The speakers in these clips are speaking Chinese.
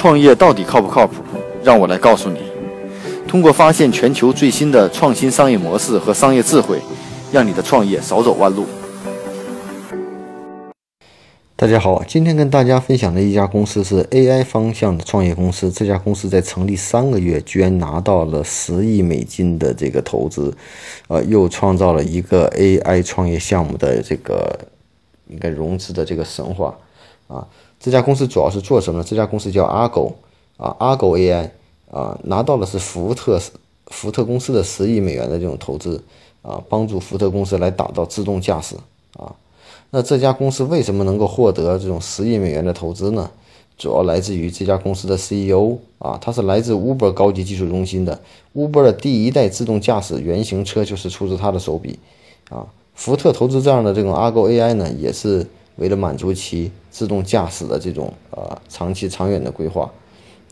创业到底靠不靠谱？让我来告诉你。通过发现全球最新的创新商业模式和商业智慧，让你的创业少走弯路。大家好，今天跟大家分享的一家公司是 AI 方向的创业公司。这家公司在成立三个月，居然拿到了十亿美金的这个投资，呃，又创造了一个 AI 创业项目的这个应该融资的这个神话啊。这家公司主要是做什么呢？这家公司叫 Argo 啊，Argo AI 啊，拿到的是福特福特公司的十亿美元的这种投资啊，帮助福特公司来打造自动驾驶啊。那这家公司为什么能够获得这种十亿美元的投资呢？主要来自于这家公司的 CEO 啊，他是来自 Uber 高级技术中心的，Uber 的第一代自动驾驶原型车就是出自他的手笔啊。福特投资这样的这种 Argo AI 呢，也是。为了满足其自动驾驶的这种呃长期长远的规划，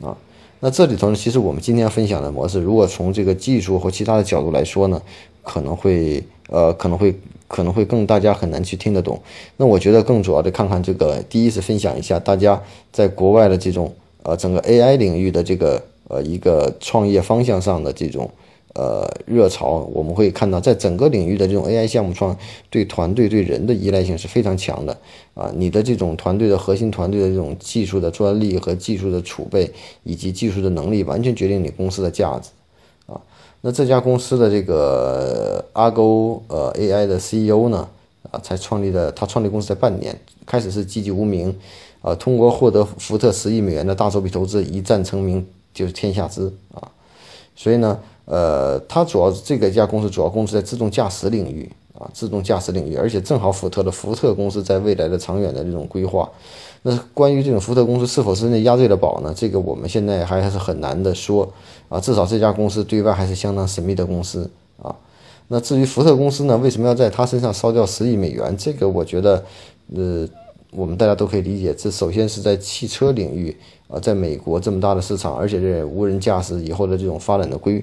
啊，那这里头呢，其实我们今天分享的模式，如果从这个技术或其他的角度来说呢，可能会呃可能会可能会更大家很难去听得懂。那我觉得更主要的看看这个，第一是分享一下大家在国外的这种呃整个 AI 领域的这个呃一个创业方向上的这种。呃，热潮我们会看到，在整个领域的这种 AI 项目创对团队对人的依赖性是非常强的啊。你的这种团队的核心团队的这种技术的专利和技术的储备以及技术的能力，完全决定你公司的价值啊。那这家公司的这个阿勾呃 AI 的 CEO 呢啊，才创立的，他创立公司才半年，开始是籍籍无名啊，通过获得福特十亿美元的大手笔投资，一战成名就是天下知啊。所以呢。呃，它主要这个一家公司主要公司在自动驾驶领域啊，自动驾驶领域，而且正好福特的福特公司在未来的长远的这种规划。那关于这种福特公司是否是那押对了宝呢？这个我们现在还是很难的说啊，至少这家公司对外还是相当神秘的公司啊。那至于福特公司呢，为什么要在他身上烧掉十亿美元？这个我觉得，呃。我们大家都可以理解，这首先是在汽车领域啊，在美国这么大的市场，而且这无人驾驶以后的这种发展的规，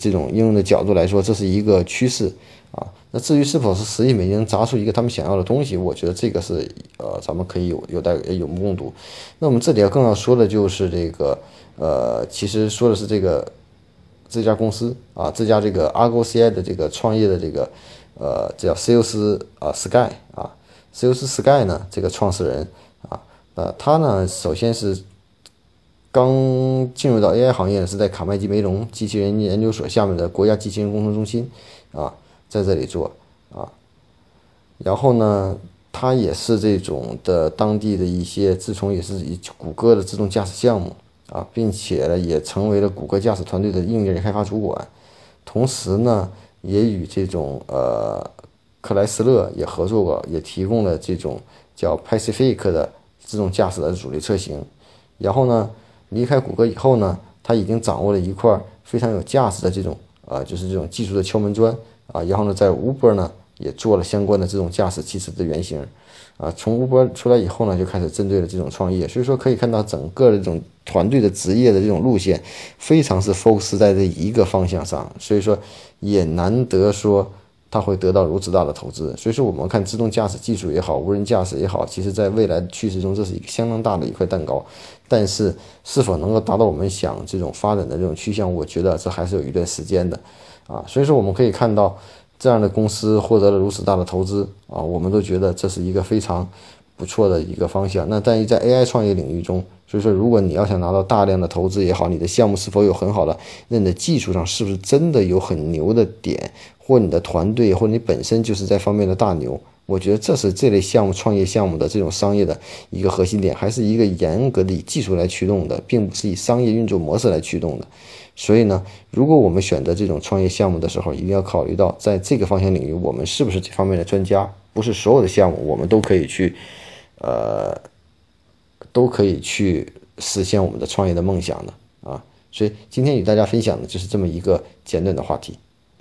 这种应用的角度来说，这是一个趋势啊。那至于是否是十亿美金砸出一个他们想要的东西，我觉得这个是呃，咱们可以有有待有目共睹。那我们这里要更要说的就是这个呃，其实说的是这个这家公司啊，这家这个 Argo CI 的这个创业的这个呃，叫 Sales 啊 Sky 啊。Sales Sky 呢，这个创始人啊，呃，他呢，首先是刚进入到 AI 行业呢，是在卡麦基梅隆机器人研究所下面的国家机器人工程中心啊，在这里做啊，然后呢，他也是这种的当地的一些，自从也是以谷歌的自动驾驶项目啊，并且呢，也成为了谷歌驾驶团队的硬件开发主管，同时呢，也与这种呃。克莱斯勒也合作过，也提供了这种叫 Pacific 的自动驾驶的主力车型。然后呢，离开谷歌以后呢，他已经掌握了一块非常有价值的这种啊，就是这种技术的敲门砖啊。然后呢，在 Uber 呢也做了相关的这种驾驶汽车的原型啊。从 Uber 出来以后呢，就开始针对了这种创业。所以说可以看到整个的这种团队的职业的这种路线，非常是 focus 在这一个方向上。所以说也难得说。它会得到如此大的投资，所以说我们看自动驾驶技术也好，无人驾驶也好，其实在未来的趋势中，这是一个相当大的一块蛋糕。但是是否能够达到我们想这种发展的这种趋向，我觉得这还是有一段时间的啊。所以说我们可以看到这样的公司获得了如此大的投资啊，我们都觉得这是一个非常不错的一个方向。那但是在 AI 创业领域中，所以说如果你要想拿到大量的投资也好，你的项目是否有很好的，那你的技术上是不是真的有很牛的点？或你的团队，或你本身就是在方面的大牛，我觉得这是这类项目创业项目的这种商业的一个核心点，还是一个严格的以技术来驱动的，并不是以商业运作模式来驱动的。所以呢，如果我们选择这种创业项目的时候，一定要考虑到在这个方向领域，我们是不是这方面的专家？不是所有的项目我们都可以去，呃，都可以去实现我们的创业的梦想的啊。所以今天与大家分享的就是这么一个简短的话题。